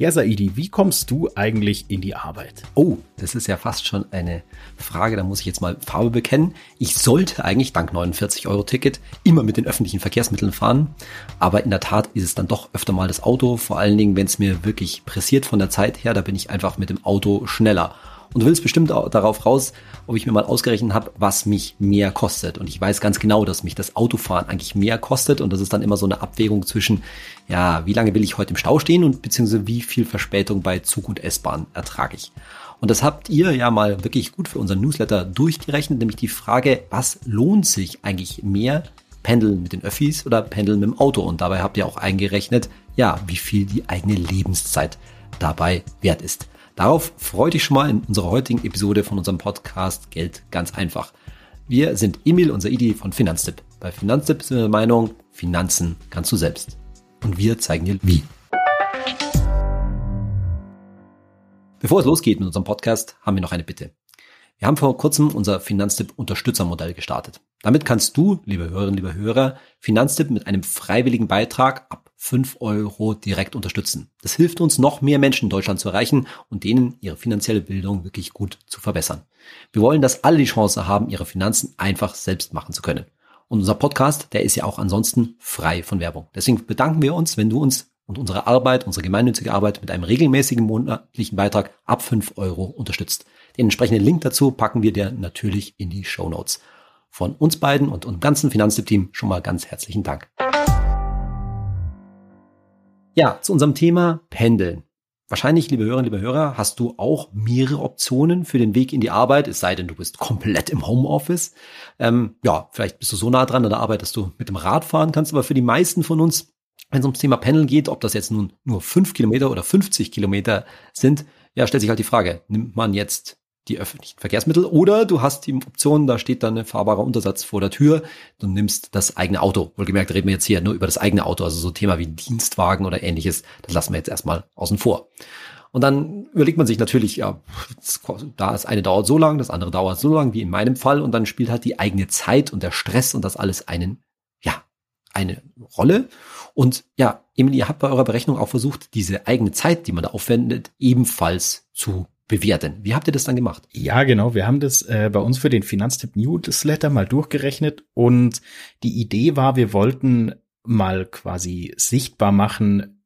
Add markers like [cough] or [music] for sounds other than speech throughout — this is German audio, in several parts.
Ja, Saidi, wie kommst du eigentlich in die Arbeit? Oh, das ist ja fast schon eine Frage, da muss ich jetzt mal Farbe bekennen. Ich sollte eigentlich dank 49 Euro Ticket immer mit den öffentlichen Verkehrsmitteln fahren, aber in der Tat ist es dann doch öfter mal das Auto, vor allen Dingen, wenn es mir wirklich pressiert von der Zeit her, da bin ich einfach mit dem Auto schneller. Und du willst bestimmt auch darauf raus, ob ich mir mal ausgerechnet habe, was mich mehr kostet. Und ich weiß ganz genau, dass mich das Autofahren eigentlich mehr kostet. Und das ist dann immer so eine Abwägung zwischen, ja, wie lange will ich heute im Stau stehen und beziehungsweise wie viel Verspätung bei Zug und S-Bahn ertrage ich. Und das habt ihr ja mal wirklich gut für unseren Newsletter durchgerechnet, nämlich die Frage, was lohnt sich eigentlich mehr? Pendeln mit den Öffis oder Pendeln mit dem Auto? Und dabei habt ihr auch eingerechnet, ja, wie viel die eigene Lebenszeit dabei wert ist. Darauf freue dich schon mal in unserer heutigen Episode von unserem Podcast Geld ganz einfach. Wir sind Emil, unser Idee von Finanztipp. Bei Finanztipp sind wir der Meinung, Finanzen kannst du selbst. Und wir zeigen dir wie. Bevor es losgeht mit unserem Podcast, haben wir noch eine Bitte. Wir haben vor kurzem unser Finanztipp Unterstützermodell gestartet. Damit kannst du, liebe Hörerinnen, liebe Hörer, Finanztipp mit einem freiwilligen Beitrag ab 5 Euro direkt unterstützen. Das hilft uns, noch mehr Menschen in Deutschland zu erreichen und denen ihre finanzielle Bildung wirklich gut zu verbessern. Wir wollen, dass alle die Chance haben, ihre Finanzen einfach selbst machen zu können. Und unser Podcast, der ist ja auch ansonsten frei von Werbung. Deswegen bedanken wir uns, wenn du uns und unsere Arbeit, unsere gemeinnützige Arbeit mit einem regelmäßigen monatlichen Beitrag ab 5 Euro unterstützt. Den entsprechenden Link dazu packen wir dir natürlich in die Show Notes. Von uns beiden und unserem ganzen Finanztipp-Team schon mal ganz herzlichen Dank. Ja, zu unserem Thema Pendeln. Wahrscheinlich, liebe Hörerinnen, liebe Hörer, hast du auch mehrere Optionen für den Weg in die Arbeit, es sei denn, du bist komplett im Homeoffice. Ähm, ja, vielleicht bist du so nah dran an der Arbeit, dass du mit dem Rad fahren kannst, aber für die meisten von uns, wenn es ums Thema Pendeln geht, ob das jetzt nun nur fünf Kilometer oder 50 Kilometer sind, ja, stellt sich halt die Frage, nimmt man jetzt die öffentlichen Verkehrsmittel oder du hast die Option, da steht dann ein fahrbarer Untersatz vor der Tür, du nimmst das eigene Auto. Wohlgemerkt reden wir jetzt hier nur über das eigene Auto, also so Thema wie Dienstwagen oder ähnliches, das lassen wir jetzt erstmal außen vor. Und dann überlegt man sich natürlich, ja, das eine dauert so lang, das andere dauert so lang wie in meinem Fall und dann spielt halt die eigene Zeit und der Stress und das alles einen, ja, eine Rolle. Und ja, Emily, ihr habt bei eurer Berechnung auch versucht, diese eigene Zeit, die man da aufwendet, ebenfalls zu bewerten. Wie habt ihr das dann gemacht? Ja, genau. Wir haben das äh, bei uns für den Finanztipp Newsletter mal durchgerechnet und die Idee war, wir wollten mal quasi sichtbar machen,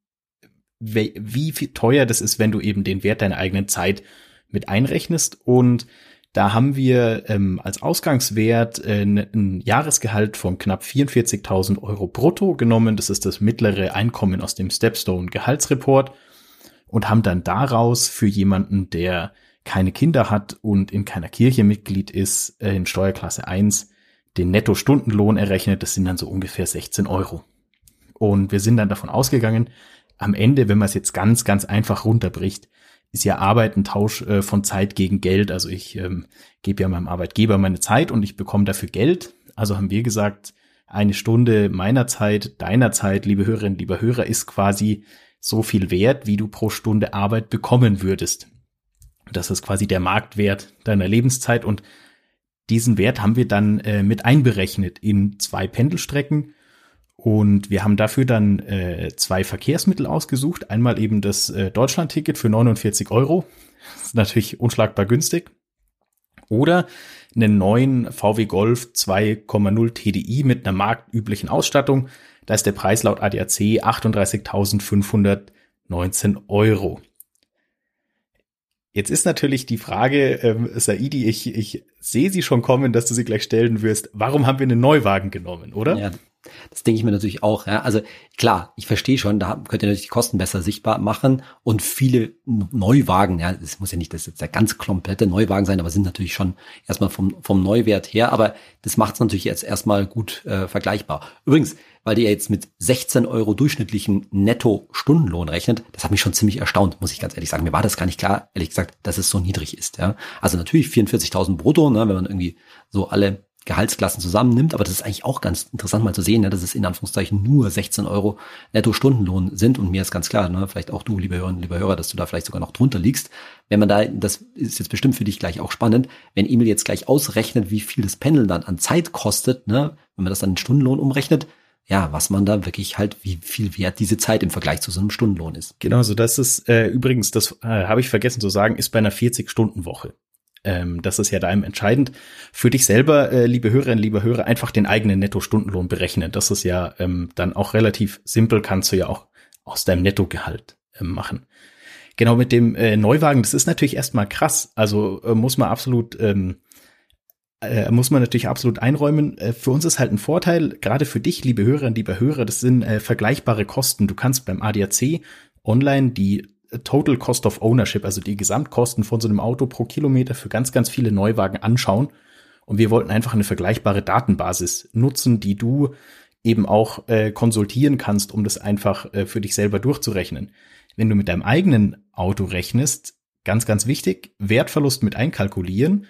wie, wie viel teuer das ist, wenn du eben den Wert deiner eigenen Zeit mit einrechnest und da haben wir ähm, als Ausgangswert äh, ein Jahresgehalt von knapp 44.000 Euro brutto genommen. Das ist das mittlere Einkommen aus dem Stepstone Gehaltsreport und haben dann daraus für jemanden, der keine Kinder hat und in keiner Kirche Mitglied ist, äh, in Steuerklasse 1 den Netto-Stundenlohn errechnet. Das sind dann so ungefähr 16 Euro. Und wir sind dann davon ausgegangen, am Ende, wenn man es jetzt ganz, ganz einfach runterbricht, ist ja Arbeit ein Tausch äh, von Zeit gegen Geld. Also ich ähm, gebe ja meinem Arbeitgeber meine Zeit und ich bekomme dafür Geld. Also haben wir gesagt, eine Stunde meiner Zeit, deiner Zeit, liebe Hörerinnen, lieber Hörer, ist quasi so viel wert, wie du pro Stunde Arbeit bekommen würdest. Das ist quasi der Marktwert deiner Lebenszeit und diesen Wert haben wir dann äh, mit einberechnet in zwei Pendelstrecken und wir haben dafür dann äh, zwei Verkehrsmittel ausgesucht. Einmal eben das äh, Deutschland-Ticket für 49 Euro. Das ist natürlich unschlagbar günstig. Oder einen neuen VW Golf 2,0 TDI mit einer marktüblichen Ausstattung da ist der Preis laut ADAC 38.519 Euro. Jetzt ist natürlich die Frage, ähm, Saidi, ich, ich sehe sie schon kommen, dass du sie gleich stellen wirst. Warum haben wir einen Neuwagen genommen, oder? Ja, das denke ich mir natürlich auch. Ja. Also klar, ich verstehe schon, da könnt ihr natürlich die Kosten besser sichtbar machen und viele Neuwagen, ja, das muss ja nicht das jetzt der ganz komplette Neuwagen sein, aber sind natürlich schon erstmal vom, vom Neuwert her, aber das macht es natürlich jetzt erstmal gut äh, vergleichbar. Übrigens, weil ja jetzt mit 16 Euro durchschnittlichen Netto-Stundenlohn rechnet, das hat mich schon ziemlich erstaunt, muss ich ganz ehrlich sagen. Mir war das gar nicht klar, ehrlich gesagt, dass es so niedrig ist. Ja. Also natürlich 44.000 brutto, ne, wenn man irgendwie so alle Gehaltsklassen zusammennimmt, aber das ist eigentlich auch ganz interessant mal zu sehen, ne, dass es in Anführungszeichen nur 16 Euro Netto-Stundenlohn sind und mir ist ganz klar, ne, vielleicht auch du, liebe Hörerinnen, lieber Hörer, dass du da vielleicht sogar noch drunter liegst. Wenn man da, das ist jetzt bestimmt für dich gleich auch spannend, wenn Emil jetzt gleich ausrechnet, wie viel das Pendeln dann an Zeit kostet, ne, wenn man das dann in Stundenlohn umrechnet, ja, was man da wirklich halt, wie viel wert diese Zeit im Vergleich zu so einem Stundenlohn ist. Genau, so das ist äh, übrigens, das äh, habe ich vergessen zu sagen, ist bei einer 40-Stunden-Woche. Ähm, das ist ja da entscheidend. Für dich selber, äh, liebe Hörerinnen, liebe Hörer, einfach den eigenen Netto-Stundenlohn berechnen. Das ist ja ähm, dann auch relativ simpel, kannst du ja auch aus deinem Nettogehalt äh, machen. Genau mit dem äh, Neuwagen, das ist natürlich erstmal krass. Also äh, muss man absolut ähm, äh, muss man natürlich absolut einräumen. Äh, für uns ist halt ein Vorteil, gerade für dich, liebe Hörerinnen, liebe Hörer, das sind äh, vergleichbare Kosten. Du kannst beim ADAC online die Total Cost of Ownership, also die Gesamtkosten von so einem Auto pro Kilometer für ganz, ganz viele Neuwagen anschauen. Und wir wollten einfach eine vergleichbare Datenbasis nutzen, die du eben auch äh, konsultieren kannst, um das einfach äh, für dich selber durchzurechnen. Wenn du mit deinem eigenen Auto rechnest, ganz, ganz wichtig, Wertverlust mit einkalkulieren.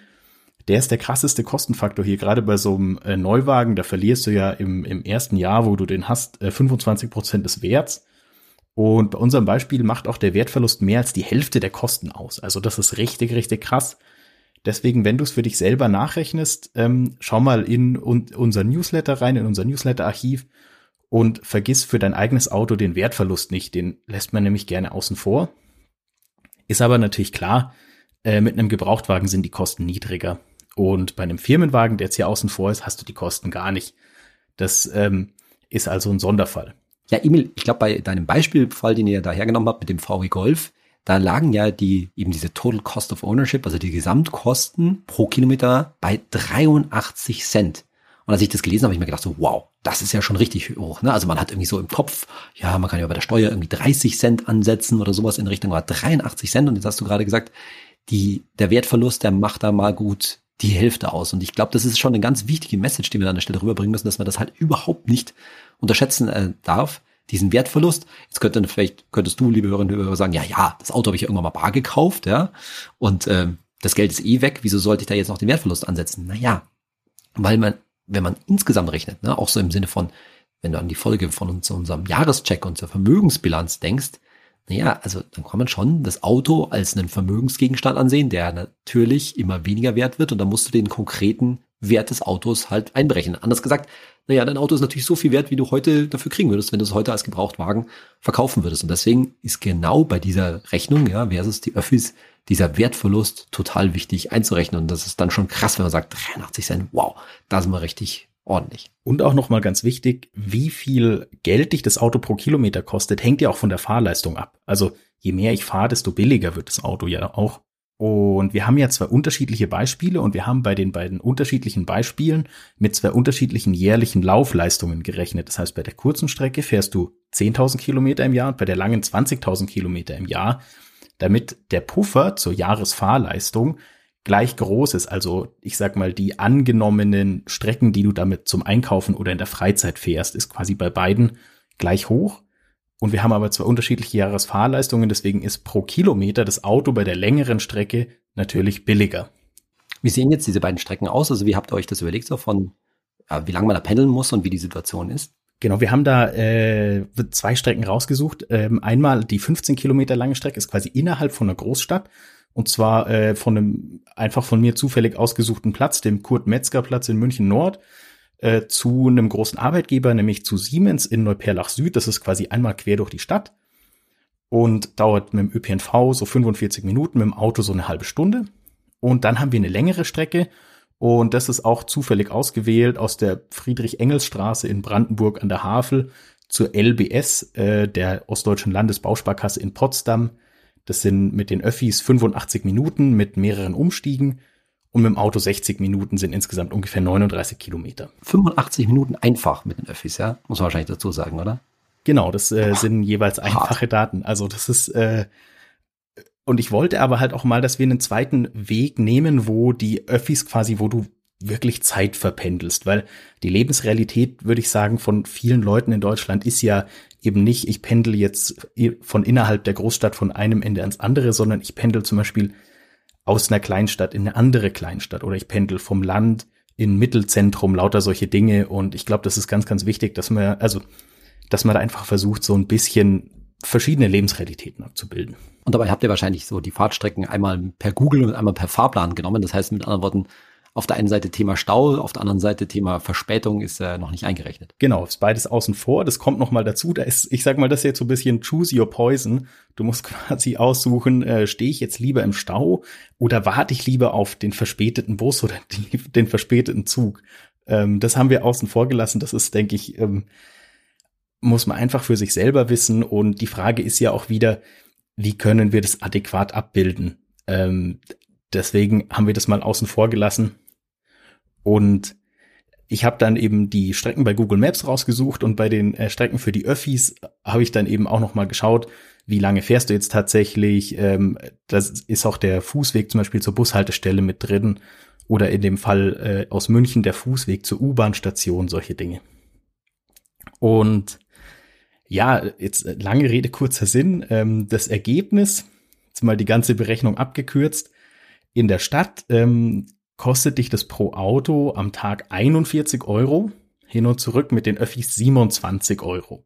Der ist der krasseste Kostenfaktor hier, gerade bei so einem äh, Neuwagen. Da verlierst du ja im, im ersten Jahr, wo du den hast, äh, 25 Prozent des Werts. Und bei unserem Beispiel macht auch der Wertverlust mehr als die Hälfte der Kosten aus. Also das ist richtig, richtig krass. Deswegen, wenn du es für dich selber nachrechnest, ähm, schau mal in un unser Newsletter rein, in unser Newsletter-Archiv und vergiss für dein eigenes Auto den Wertverlust nicht. Den lässt man nämlich gerne außen vor. Ist aber natürlich klar, äh, mit einem Gebrauchtwagen sind die Kosten niedriger. Und bei einem Firmenwagen, der jetzt hier außen vor ist, hast du die Kosten gar nicht. Das ähm, ist also ein Sonderfall. Ja, Emil, ich glaube, bei deinem Beispielfall, den ihr da hergenommen habt mit dem VW Golf, da lagen ja die, eben diese Total Cost of Ownership, also die Gesamtkosten pro Kilometer bei 83 Cent. Und als ich das gelesen habe, habe ich mir gedacht so, wow, das ist ja schon richtig hoch. Ne? Also man hat irgendwie so im Kopf, ja, man kann ja bei der Steuer irgendwie 30 Cent ansetzen oder sowas in Richtung 83 Cent. Und jetzt hast du gerade gesagt, die, der Wertverlust, der macht da mal gut die Hälfte aus. Und ich glaube, das ist schon eine ganz wichtige Message, die wir an der Stelle rüberbringen müssen, dass man das halt überhaupt nicht unterschätzen äh, darf, diesen Wertverlust. Jetzt könnte vielleicht könntest du, liebe Hörerinnen und Hörer, sagen, ja, ja, das Auto habe ich irgendwann mal bar gekauft, ja, und äh, das Geld ist eh weg. Wieso sollte ich da jetzt noch den Wertverlust ansetzen? Naja, weil man, wenn man insgesamt rechnet, ne, auch so im Sinne von, wenn du an die Folge von uns, unserem Jahrescheck und zur Vermögensbilanz denkst, naja, also dann kann man schon das Auto als einen Vermögensgegenstand ansehen, der natürlich immer weniger wert wird und dann musst du den konkreten Wert des Autos halt einberechnen. Anders gesagt, naja, dein Auto ist natürlich so viel wert, wie du heute dafür kriegen würdest, wenn du es heute als Gebrauchtwagen verkaufen würdest. Und deswegen ist genau bei dieser Rechnung, ja, versus die Öffis, dieser Wertverlust total wichtig einzurechnen. Und das ist dann schon krass, wenn man sagt, 83 Cent, wow, da sind wir richtig ordentlich. Und auch nochmal ganz wichtig, wie viel Geld dich das Auto pro Kilometer kostet, hängt ja auch von der Fahrleistung ab. Also je mehr ich fahre, desto billiger wird das Auto ja auch. Und wir haben ja zwei unterschiedliche Beispiele und wir haben bei den beiden unterschiedlichen Beispielen mit zwei unterschiedlichen jährlichen Laufleistungen gerechnet. Das heißt, bei der kurzen Strecke fährst du 10.000 Kilometer im Jahr und bei der langen 20.000 Kilometer im Jahr, damit der Puffer zur Jahresfahrleistung gleich groß ist. Also ich sag mal, die angenommenen Strecken, die du damit zum Einkaufen oder in der Freizeit fährst, ist quasi bei beiden gleich hoch. Und wir haben aber zwei unterschiedliche Jahresfahrleistungen, deswegen ist pro Kilometer das Auto bei der längeren Strecke natürlich billiger. Wie sehen jetzt diese beiden Strecken aus? Also wie habt ihr euch das überlegt, so von wie lange man da pendeln muss und wie die Situation ist? Genau, wir haben da äh, zwei Strecken rausgesucht. Ähm, einmal die 15 Kilometer lange Strecke ist quasi innerhalb von einer Großstadt und zwar äh, von einem einfach von mir zufällig ausgesuchten Platz, dem Kurt-Metzger-Platz in München Nord äh, zu einem großen Arbeitgeber, nämlich zu Siemens in Neuperlach Süd. Das ist quasi einmal quer durch die Stadt und dauert mit dem ÖPNV so 45 Minuten, mit dem Auto so eine halbe Stunde. Und dann haben wir eine längere Strecke und das ist auch zufällig ausgewählt aus der Friedrich-Engels-Straße in Brandenburg an der Havel zur LBS, äh, der Ostdeutschen Landesbausparkasse in Potsdam. Das sind mit den Öffis 85 Minuten mit mehreren Umstiegen und mit dem Auto 60 Minuten sind insgesamt ungefähr 39 Kilometer. 85 Minuten einfach mit den Öffis, ja? Muss man wahrscheinlich dazu sagen, oder? Genau, das äh, Boah, sind jeweils einfache hart. Daten. Also das ist äh, und ich wollte aber halt auch mal, dass wir einen zweiten Weg nehmen, wo die Öffis quasi, wo du wirklich Zeit verpendelst, weil die Lebensrealität, würde ich sagen, von vielen Leuten in Deutschland ist ja eben nicht, ich pendel jetzt von innerhalb der Großstadt von einem Ende ans andere, sondern ich pendel zum Beispiel aus einer Kleinstadt in eine andere Kleinstadt oder ich pendel vom Land in Mittelzentrum, lauter solche Dinge. Und ich glaube, das ist ganz, ganz wichtig, dass man, also, dass man da einfach versucht, so ein bisschen verschiedene Lebensrealitäten abzubilden. Und dabei habt ihr wahrscheinlich so die Fahrtstrecken einmal per Google und einmal per Fahrplan genommen. Das heißt mit anderen Worten, auf der einen Seite Thema Stau, auf der anderen Seite Thema Verspätung ist äh, noch nicht eingerechnet. Genau, ist beides außen vor. Das kommt noch mal dazu. Da ist, ich sag mal, das ist jetzt so ein bisschen choose your poison. Du musst [laughs] quasi aussuchen, äh, stehe ich jetzt lieber im Stau oder warte ich lieber auf den verspäteten Bus oder [laughs] die, den verspäteten Zug. Ähm, das haben wir außen vor gelassen. Das ist, denke ich, ähm, muss man einfach für sich selber wissen. Und die Frage ist ja auch wieder, wie können wir das adäquat abbilden? Ähm, deswegen haben wir das mal außen vor gelassen. Und ich habe dann eben die Strecken bei Google Maps rausgesucht und bei den äh, Strecken für die Öffis habe ich dann eben auch noch mal geschaut, wie lange fährst du jetzt tatsächlich. Ähm, das ist auch der Fußweg zum Beispiel zur Bushaltestelle mit drin oder in dem Fall äh, aus München der Fußweg zur U-Bahn-Station, solche Dinge. Und ja, jetzt lange Rede, kurzer Sinn. Ähm, das Ergebnis, jetzt mal die ganze Berechnung abgekürzt, in der Stadt ähm, kostet dich das pro Auto am Tag 41 Euro, hin und zurück mit den Öffis 27 Euro.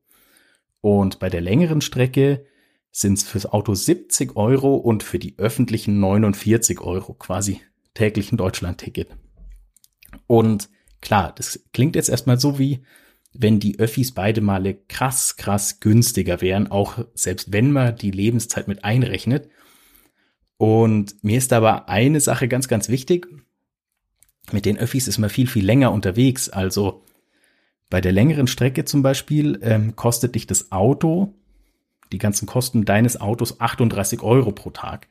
Und bei der längeren Strecke sind es fürs Auto 70 Euro und für die öffentlichen 49 Euro, quasi täglichen Deutschland-Ticket. Und klar, das klingt jetzt erstmal so wie, wenn die Öffis beide Male krass, krass günstiger wären, auch selbst wenn man die Lebenszeit mit einrechnet. Und mir ist aber eine Sache ganz, ganz wichtig. Mit den Öffis ist man viel, viel länger unterwegs. Also bei der längeren Strecke zum Beispiel ähm, kostet dich das Auto, die ganzen Kosten deines Autos 38 Euro pro Tag.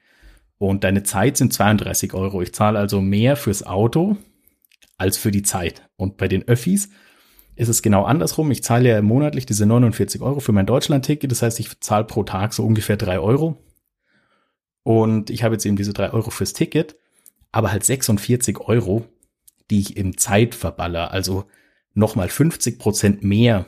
Und deine Zeit sind 32 Euro. Ich zahle also mehr fürs Auto als für die Zeit. Und bei den Öffis ist es genau andersrum. Ich zahle ja monatlich diese 49 Euro für mein Deutschland-Ticket. Das heißt, ich zahle pro Tag so ungefähr drei Euro. Und ich habe jetzt eben diese drei Euro fürs Ticket, aber halt 46 Euro, die ich in Zeit verballer. Also nochmal 50 Prozent mehr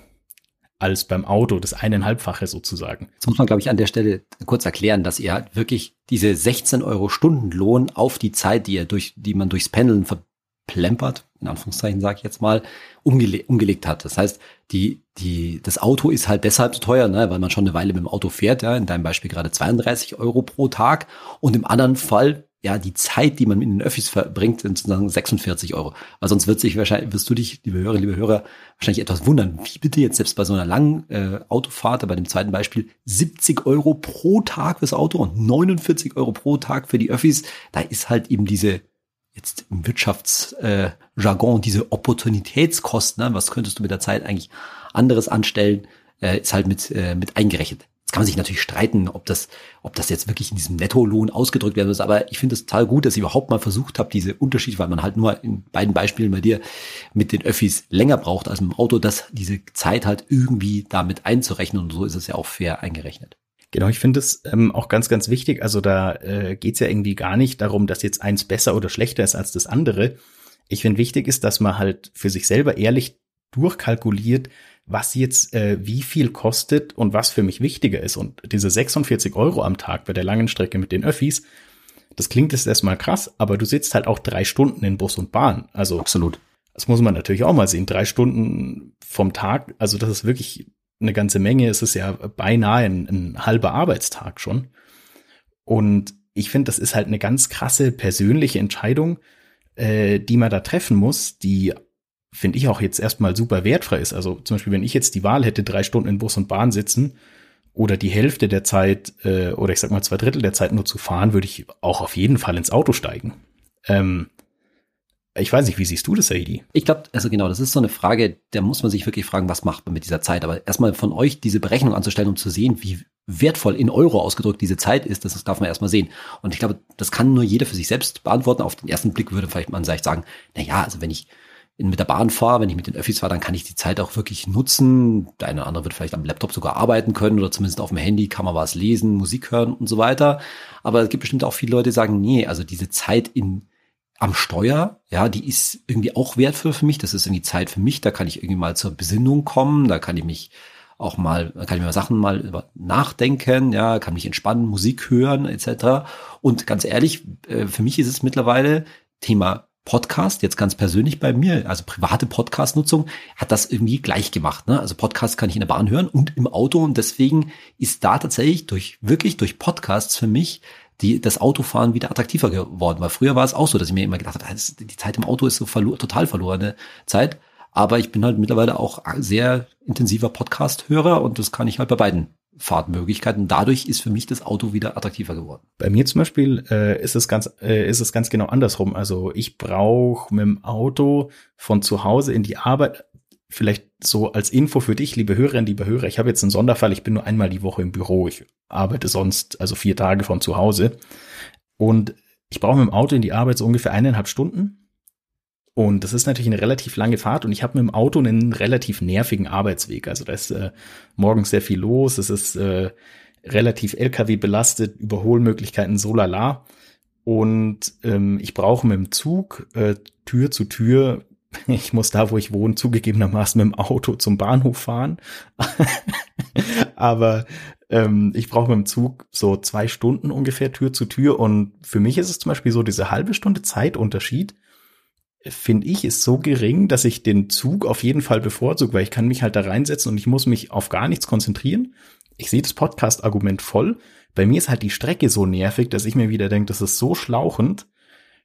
als beim Auto, das eineinhalbfache sozusagen. Das muss man, glaube ich, an der Stelle kurz erklären, dass ihr halt wirklich diese 16 Euro Stundenlohn auf die Zeit, die ihr durch, die man durchs Pendeln verplempert, in Anführungszeichen sage ich jetzt mal, umgele umgelegt hat. Das heißt, die, die, das Auto ist halt deshalb so teuer, ne, weil man schon eine Weile mit dem Auto fährt, ja, in deinem Beispiel gerade 32 Euro pro Tag und im anderen Fall ja, die Zeit, die man mit den Öffis verbringt, sind sozusagen 46 Euro. Weil sonst wird sich wahrscheinlich, wirst du dich, liebe Hörer, liebe Hörer, wahrscheinlich etwas wundern. Wie bitte jetzt selbst bei so einer langen äh, Autofahrt, bei dem zweiten Beispiel, 70 Euro pro Tag fürs Auto und 49 Euro pro Tag für die Öffis. Da ist halt eben diese jetzt im Wirtschaftsjargon äh, diese Opportunitätskosten, ne? was könntest du mit der Zeit eigentlich anderes anstellen, äh, ist halt mit, äh, mit eingerechnet. Jetzt kann man sich natürlich streiten, ob das, ob das jetzt wirklich in diesem Nettolohn ausgedrückt werden muss, aber ich finde es total gut, dass ihr überhaupt mal versucht habt, diese Unterschiede, weil man halt nur in beiden Beispielen bei dir mit den Öffis länger braucht als im Auto, dass diese Zeit halt irgendwie damit einzurechnen und so ist es ja auch fair eingerechnet. Genau, ich finde es ähm, auch ganz, ganz wichtig. Also da äh, geht es ja irgendwie gar nicht darum, dass jetzt eins besser oder schlechter ist als das andere. Ich finde wichtig ist, dass man halt für sich selber ehrlich durchkalkuliert, was jetzt äh, wie viel kostet und was für mich wichtiger ist. Und diese 46 Euro am Tag bei der langen Strecke mit den Öffis, das klingt jetzt erstmal krass, aber du sitzt halt auch drei Stunden in Bus und Bahn. Also absolut. Das muss man natürlich auch mal sehen. Drei Stunden vom Tag, also das ist wirklich eine ganze Menge. Es ist ja beinahe ein, ein halber Arbeitstag schon. Und ich finde, das ist halt eine ganz krasse persönliche Entscheidung, äh, die man da treffen muss, die finde ich auch jetzt erstmal super wertfrei ist. Also zum Beispiel, wenn ich jetzt die Wahl hätte, drei Stunden in Bus und Bahn sitzen oder die Hälfte der Zeit äh, oder ich sag mal zwei Drittel der Zeit nur zu fahren, würde ich auch auf jeden Fall ins Auto steigen. Ähm, ich weiß nicht, wie siehst du das, Saidi? Ich glaube, also genau, das ist so eine Frage, da muss man sich wirklich fragen, was macht man mit dieser Zeit? Aber erstmal von euch diese Berechnung anzustellen, um zu sehen, wie wertvoll in Euro ausgedrückt diese Zeit ist, das darf man erstmal sehen. Und ich glaube, das kann nur jeder für sich selbst beantworten. Auf den ersten Blick würde vielleicht man vielleicht sagen, na ja, also wenn ich mit der Bahn fahre, wenn ich mit den Öffis fahre, dann kann ich die Zeit auch wirklich nutzen. Der eine oder andere wird vielleicht am Laptop sogar arbeiten können oder zumindest auf dem Handy kann man was lesen, Musik hören und so weiter. Aber es gibt bestimmt auch viele Leute, die sagen, nee, also diese Zeit in am Steuer, ja, die ist irgendwie auch wertvoll für mich. Das ist irgendwie Zeit für mich. Da kann ich irgendwie mal zur Besinnung kommen. Da kann ich mich auch mal, kann ich mir Sachen mal über nachdenken, ja, kann mich entspannen, Musik hören, etc. Und ganz ehrlich, äh, für mich ist es mittlerweile Thema Podcast, jetzt ganz persönlich bei mir, also private Podcast-Nutzung, hat das irgendwie gleich gemacht. Ne? Also Podcast kann ich in der Bahn hören und im Auto und deswegen ist da tatsächlich durch, wirklich durch Podcasts für mich die, das Autofahren wieder attraktiver geworden. Weil früher war es auch so, dass ich mir immer gedacht habe, die Zeit im Auto ist so verlo total verlorene Zeit. Aber ich bin halt mittlerweile auch sehr intensiver Podcast-Hörer und das kann ich halt bei beiden Fahrtmöglichkeiten. Dadurch ist für mich das Auto wieder attraktiver geworden. Bei mir zum Beispiel äh, ist es ganz, äh, ist es ganz genau andersrum. Also ich brauche mit dem Auto von zu Hause in die Arbeit. Vielleicht so als Info für dich, liebe Hörerinnen, liebe Hörer. Ich habe jetzt einen Sonderfall. Ich bin nur einmal die Woche im Büro. Ich arbeite sonst also vier Tage von zu Hause und ich brauche mit dem Auto in die Arbeit so ungefähr eineinhalb Stunden. Und das ist natürlich eine relativ lange Fahrt und ich habe mit dem Auto einen relativ nervigen Arbeitsweg. Also da ist äh, morgens sehr viel los, es ist äh, relativ LKW belastet, Überholmöglichkeiten so lala. Und ähm, ich brauche mit dem Zug äh, Tür zu Tür, [laughs] ich muss da, wo ich wohne, zugegebenermaßen mit dem Auto zum Bahnhof fahren. [laughs] Aber ähm, ich brauche mit dem Zug so zwei Stunden ungefähr Tür zu Tür. Und für mich ist es zum Beispiel so diese halbe Stunde Zeitunterschied finde ich, ist so gering, dass ich den Zug auf jeden Fall bevorzuge, weil ich kann mich halt da reinsetzen und ich muss mich auf gar nichts konzentrieren. Ich sehe das Podcast-Argument voll. Bei mir ist halt die Strecke so nervig, dass ich mir wieder denke, das ist so schlauchend.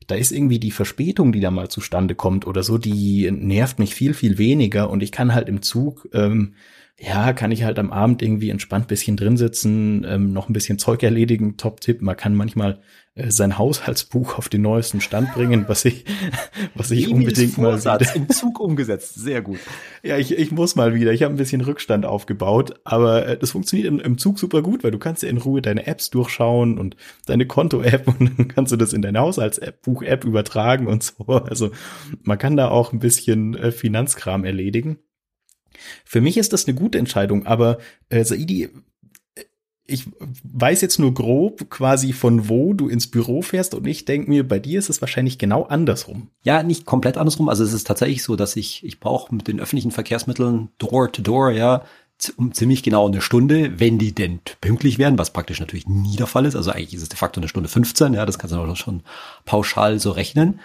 Da ist irgendwie die Verspätung, die da mal zustande kommt oder so, die nervt mich viel, viel weniger und ich kann halt im Zug ähm, ja, kann ich halt am Abend irgendwie entspannt bisschen drin sitzen, ähm, noch ein bisschen Zeug erledigen. Top-Tipp, man kann manchmal äh, sein Haushaltsbuch auf den neuesten Stand bringen, was ich, [laughs] was ich unbedingt mal wieder. im Zug umgesetzt. Sehr gut. [laughs] Ja, ich, ich muss mal wieder. Ich habe ein bisschen Rückstand aufgebaut, aber äh, das funktioniert im, im Zug super gut, weil du kannst ja in Ruhe deine Apps durchschauen und deine Konto-App [laughs] und dann kannst du das in deine Haushalts-App, Buch-App übertragen und so. Also man kann da auch ein bisschen äh, Finanzkram erledigen. Für mich ist das eine gute Entscheidung, aber äh, Saidi, äh, ich weiß jetzt nur grob quasi von wo du ins Büro fährst und ich denke mir, bei dir ist es wahrscheinlich genau andersrum. Ja, nicht komplett andersrum. Also es ist tatsächlich so, dass ich, ich brauche mit den öffentlichen Verkehrsmitteln door to door, ja, um ziemlich genau eine Stunde, wenn die denn pünktlich werden, was praktisch natürlich nie der Fall ist. Also eigentlich ist es de facto eine Stunde 15, ja, das kannst du schon pauschal so rechnen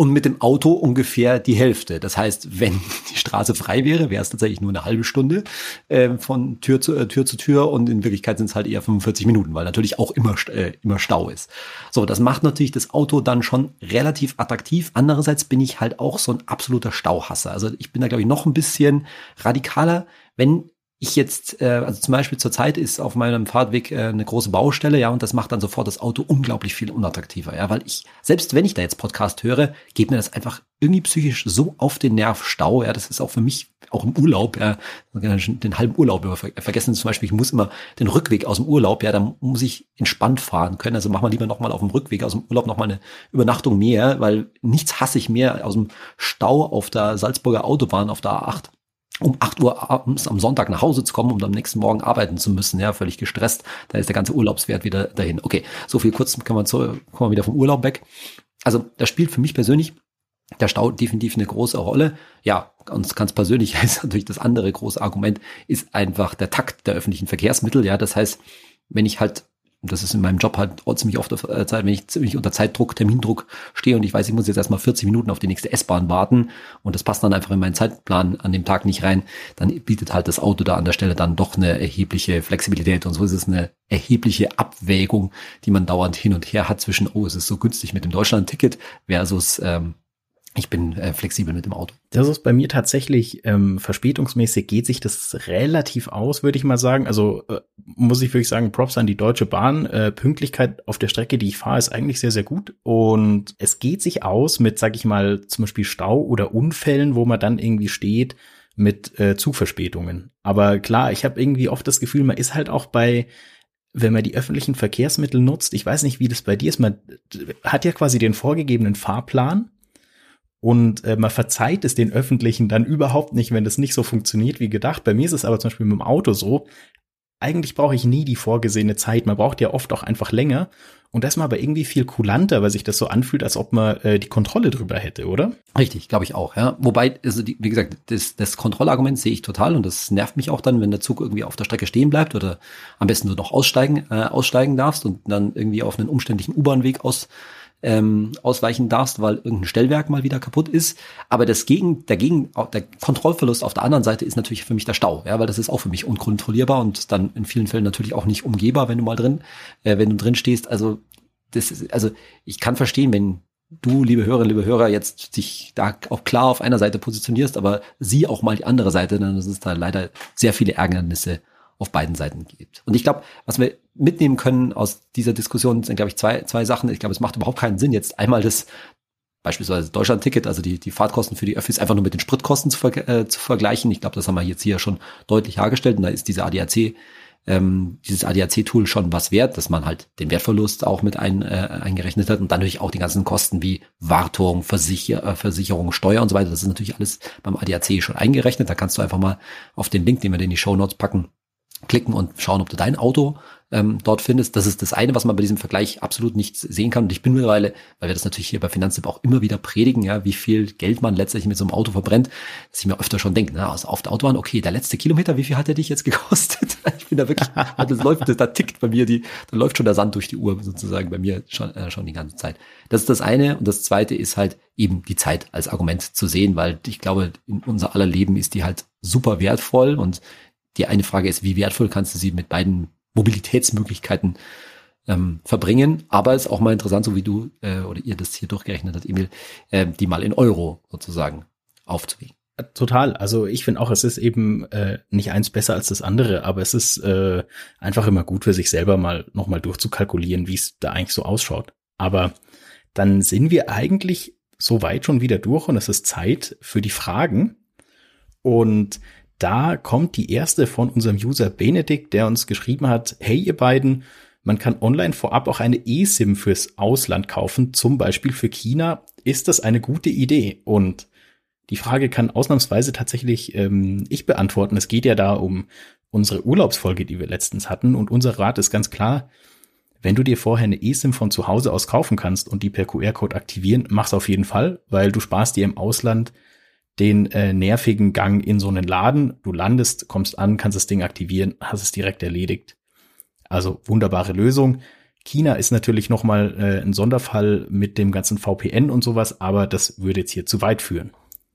und mit dem Auto ungefähr die Hälfte. Das heißt, wenn [laughs] die Straße frei wäre, wäre es tatsächlich nur eine halbe Stunde äh, von Tür zu, äh, Tür zu Tür und in Wirklichkeit sind es halt eher 45 Minuten, weil natürlich auch immer, äh, immer Stau ist. So, das macht natürlich das Auto dann schon relativ attraktiv. Andererseits bin ich halt auch so ein absoluter Stauhasser. Also ich bin da, glaube ich, noch ein bisschen radikaler. Wenn ich jetzt, äh, also zum Beispiel zur Zeit ist auf meinem Fahrtweg äh, eine große Baustelle, ja, und das macht dann sofort das Auto unglaublich viel unattraktiver, ja, weil ich, selbst wenn ich da jetzt Podcast höre, geht mir das einfach irgendwie psychisch so auf den Nerv Stau, ja, das ist auch für mich auch im Urlaub, ja, den halben Urlaub über vergessen zum Beispiel, ich muss immer den Rückweg aus dem Urlaub, ja, da muss ich entspannt fahren können, also mach mal lieber nochmal auf dem Rückweg aus dem Urlaub nochmal eine Übernachtung mehr, weil nichts hasse ich mehr aus dem Stau auf der Salzburger Autobahn auf der A8 um 8 Uhr abends am Sonntag nach Hause zu kommen, um am nächsten Morgen arbeiten zu müssen, ja, völlig gestresst, da ist der ganze Urlaubswert wieder dahin. Okay, so viel kurz kann man, zu, kann man wieder vom Urlaub weg. Also das spielt für mich persönlich der Stau definitiv eine große Rolle. Ja, ganz, ganz persönlich [laughs] ist natürlich das andere große Argument, ist einfach der Takt der öffentlichen Verkehrsmittel. Ja, das heißt, wenn ich halt und das ist in meinem Job halt ziemlich oft äh, Zeit, wenn ich ziemlich unter Zeitdruck, Termindruck stehe und ich weiß, ich muss jetzt erstmal 40 Minuten auf die nächste S-Bahn warten und das passt dann einfach in meinen Zeitplan an dem Tag nicht rein, dann bietet halt das Auto da an der Stelle dann doch eine erhebliche Flexibilität und so ist es eine erhebliche Abwägung, die man dauernd hin und her hat zwischen, oh, es ist so günstig mit dem Deutschland-Ticket versus, ähm, ich bin äh, flexibel mit dem Auto. Das ist bei mir tatsächlich ähm, verspätungsmäßig geht sich das relativ aus, würde ich mal sagen. Also äh, muss ich wirklich sagen, Props an die Deutsche Bahn. Äh, Pünktlichkeit auf der Strecke, die ich fahre, ist eigentlich sehr, sehr gut. Und es geht sich aus mit, sag ich mal, zum Beispiel Stau oder Unfällen, wo man dann irgendwie steht mit äh, Zugverspätungen. Aber klar, ich habe irgendwie oft das Gefühl, man ist halt auch bei wenn man die öffentlichen Verkehrsmittel nutzt, ich weiß nicht, wie das bei dir ist, man hat ja quasi den vorgegebenen Fahrplan und äh, man verzeiht es den Öffentlichen dann überhaupt nicht, wenn das nicht so funktioniert wie gedacht. Bei mir ist es aber zum Beispiel mit dem Auto so. Eigentlich brauche ich nie die vorgesehene Zeit. Man braucht ja oft auch einfach länger. Und das ist mal aber irgendwie viel kulanter, weil sich das so anfühlt, als ob man äh, die Kontrolle drüber hätte, oder? Richtig, glaube ich auch, ja. Wobei, also die, wie gesagt, das, das Kontrollargument sehe ich total und das nervt mich auch dann, wenn der Zug irgendwie auf der Strecke stehen bleibt oder am besten du noch aussteigen, äh, aussteigen darfst und dann irgendwie auf einen umständlichen U-Bahn-Weg aus ähm, ausweichen darfst, weil irgendein Stellwerk mal wieder kaputt ist. Aber das Gegen, der, Gegen, der Kontrollverlust auf der anderen Seite ist natürlich für mich der Stau, ja, weil das ist auch für mich unkontrollierbar und dann in vielen Fällen natürlich auch nicht umgehbar, wenn du mal drin, äh, wenn du drin stehst. Also das ist, also ich kann verstehen, wenn du, liebe Hörerinnen, liebe Hörer, jetzt dich da auch klar auf einer Seite positionierst, aber sie auch mal die andere Seite, dann ist es da leider sehr viele Ärgernisse auf beiden Seiten gibt. Und ich glaube, was wir mitnehmen können aus dieser Diskussion sind, glaube ich, zwei, zwei Sachen. Ich glaube, es macht überhaupt keinen Sinn, jetzt einmal das beispielsweise Deutschland-Ticket, also die, die Fahrtkosten für die Öffis einfach nur mit den Spritkosten zu, ver äh, zu vergleichen. Ich glaube, das haben wir jetzt hier schon deutlich hergestellt und da ist diese ADAC ähm, dieses ADAC-Tool schon was wert, dass man halt den Wertverlust auch mit ein, äh, eingerechnet hat und dann natürlich auch die ganzen Kosten wie Wartung, Versicher äh, Versicherung, Steuer und so weiter. Das ist natürlich alles beim ADAC schon eingerechnet. Da kannst du einfach mal auf den Link, den wir in die Show Notes packen, klicken und schauen, ob du dein Auto ähm, dort findest. Das ist das eine, was man bei diesem Vergleich absolut nicht sehen kann. Und ich bin mittlerweile, weil wir das natürlich hier bei Finanztipp auch immer wieder predigen, ja, wie viel Geld man letztlich mit so einem Auto verbrennt, dass ich mir öfter schon denke, na, also auf der Autobahn, okay, der letzte Kilometer, wie viel hat der dich jetzt [laughs] gekostet? ich bin da wirklich, das läuft, das, da tickt bei mir die, da läuft schon der Sand durch die Uhr sozusagen bei mir schon, äh, schon die ganze Zeit. Das ist das eine. Und das zweite ist halt eben die Zeit als Argument zu sehen, weil ich glaube, in unser aller Leben ist die halt super wertvoll und die eine Frage ist, wie wertvoll kannst du sie mit beiden Mobilitätsmöglichkeiten ähm, verbringen. Aber es ist auch mal interessant, so wie du äh, oder ihr das hier durchgerechnet habt, Emil, äh, die mal in Euro sozusagen aufzuwiegen. Total. Also ich finde auch, es ist eben äh, nicht eins besser als das andere, aber es ist äh, einfach immer gut für sich selber mal nochmal durchzukalkulieren, wie es da eigentlich so ausschaut. Aber dann sind wir eigentlich so weit schon wieder durch und es ist Zeit für die Fragen. Und da kommt die erste von unserem User Benedikt, der uns geschrieben hat, hey ihr beiden, man kann online vorab auch eine eSIM fürs Ausland kaufen, zum Beispiel für China. Ist das eine gute Idee? Und die Frage kann ausnahmsweise tatsächlich ähm, ich beantworten. Es geht ja da um unsere Urlaubsfolge, die wir letztens hatten. Und unser Rat ist ganz klar, wenn du dir vorher eine eSIM von zu Hause aus kaufen kannst und die per QR-Code aktivieren, mach's auf jeden Fall, weil du sparst dir im Ausland den äh, nervigen Gang in so einen Laden. Du landest, kommst an, kannst das Ding aktivieren, hast es direkt erledigt. Also wunderbare Lösung. China ist natürlich noch mal äh, ein Sonderfall mit dem ganzen VPN und sowas, aber das würde jetzt hier zu weit führen.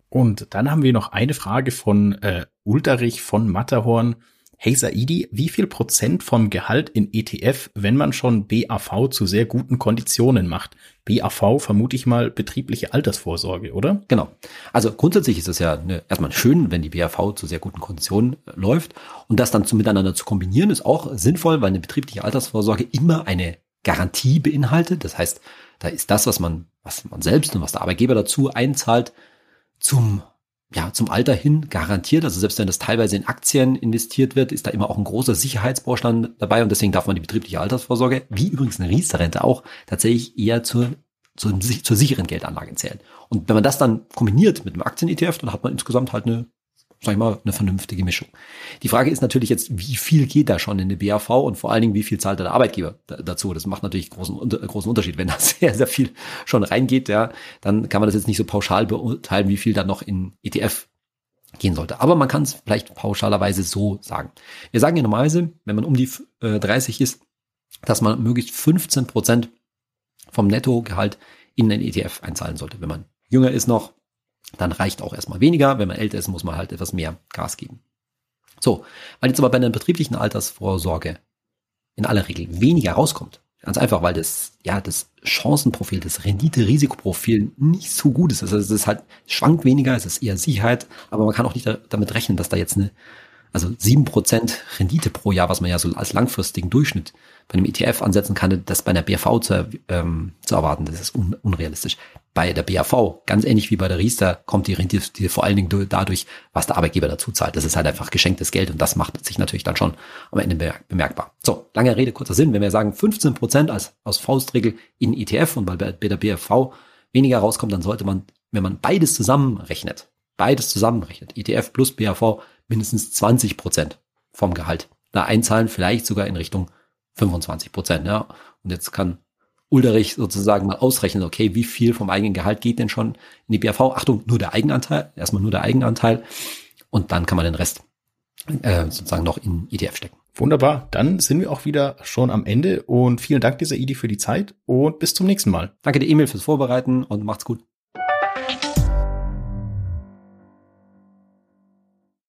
Und dann haben wir noch eine Frage von äh, Ulterich von Matterhorn. Hey Saidi, wie viel Prozent vom Gehalt in ETF, wenn man schon BAV zu sehr guten Konditionen macht? BAV vermute ich mal betriebliche Altersvorsorge, oder? Genau. Also grundsätzlich ist es ja eine, erstmal schön, wenn die BAV zu sehr guten Konditionen äh, läuft. Und das dann zu miteinander zu kombinieren ist auch sinnvoll, weil eine betriebliche Altersvorsorge immer eine Garantie beinhaltet. Das heißt, da ist das, was man, was man selbst und was der Arbeitgeber dazu einzahlt, zum ja, zum Alter hin garantiert. Also selbst wenn das teilweise in Aktien investiert wird, ist da immer auch ein großer Sicherheitsbaustein dabei und deswegen darf man die betriebliche Altersvorsorge, wie übrigens eine Riester-Rente auch, tatsächlich eher zur, zur, zur sicheren Geldanlage zählen. Und wenn man das dann kombiniert mit einem Aktien-ETF, dann hat man insgesamt halt eine sag ich mal, eine vernünftige Mischung. Die Frage ist natürlich jetzt, wie viel geht da schon in eine BAV und vor allen Dingen, wie viel zahlt der Arbeitgeber dazu? Das macht natürlich großen, großen Unterschied. Wenn da [laughs] sehr, sehr viel schon reingeht, ja, dann kann man das jetzt nicht so pauschal beurteilen, wie viel da noch in ETF gehen sollte. Aber man kann es vielleicht pauschalerweise so sagen. Wir sagen ja normalerweise, wenn man um die äh, 30 ist, dass man möglichst 15 Prozent vom Nettogehalt in einen ETF einzahlen sollte. Wenn man jünger ist noch, dann reicht auch erstmal weniger. Wenn man älter ist, muss man halt etwas mehr Gas geben. So, weil jetzt aber bei einer betrieblichen Altersvorsorge in aller Regel weniger rauskommt, ganz einfach, weil das, ja, das Chancenprofil, das Rendite-Risikoprofil nicht so gut ist. Also es ist halt, schwankt weniger, es ist eher Sicherheit, aber man kann auch nicht damit rechnen, dass da jetzt eine also sieben Prozent Rendite pro Jahr, was man ja so als langfristigen Durchschnitt bei einem ETF ansetzen kann, das bei einer BAV zu, ähm, zu erwarten, das ist un unrealistisch. Bei der BAV, ganz ähnlich wie bei der Riester, kommt die Rendite vor allen Dingen dadurch, was der Arbeitgeber dazu zahlt. Das ist halt einfach geschenktes Geld und das macht sich natürlich dann schon am Ende bemerkbar. So, lange Rede, kurzer Sinn. Wenn wir sagen 15 Prozent als, aus Faustregel in ETF und weil bei, bei der BAV weniger rauskommt, dann sollte man, wenn man beides zusammenrechnet, beides zusammenrechnet, ETF plus BAV, mindestens 20 Prozent vom Gehalt da einzahlen, vielleicht sogar in Richtung 25 Prozent. Ja. Und jetzt kann Ulderich sozusagen mal ausrechnen, okay, wie viel vom eigenen Gehalt geht denn schon in die BAV? Achtung, nur der Eigenanteil, erstmal nur der Eigenanteil und dann kann man den Rest äh, sozusagen noch in ETF stecken. Wunderbar, dann sind wir auch wieder schon am Ende und vielen Dank dieser Idee für die Zeit und bis zum nächsten Mal. Danke dir, Emil, fürs Vorbereiten und macht's gut.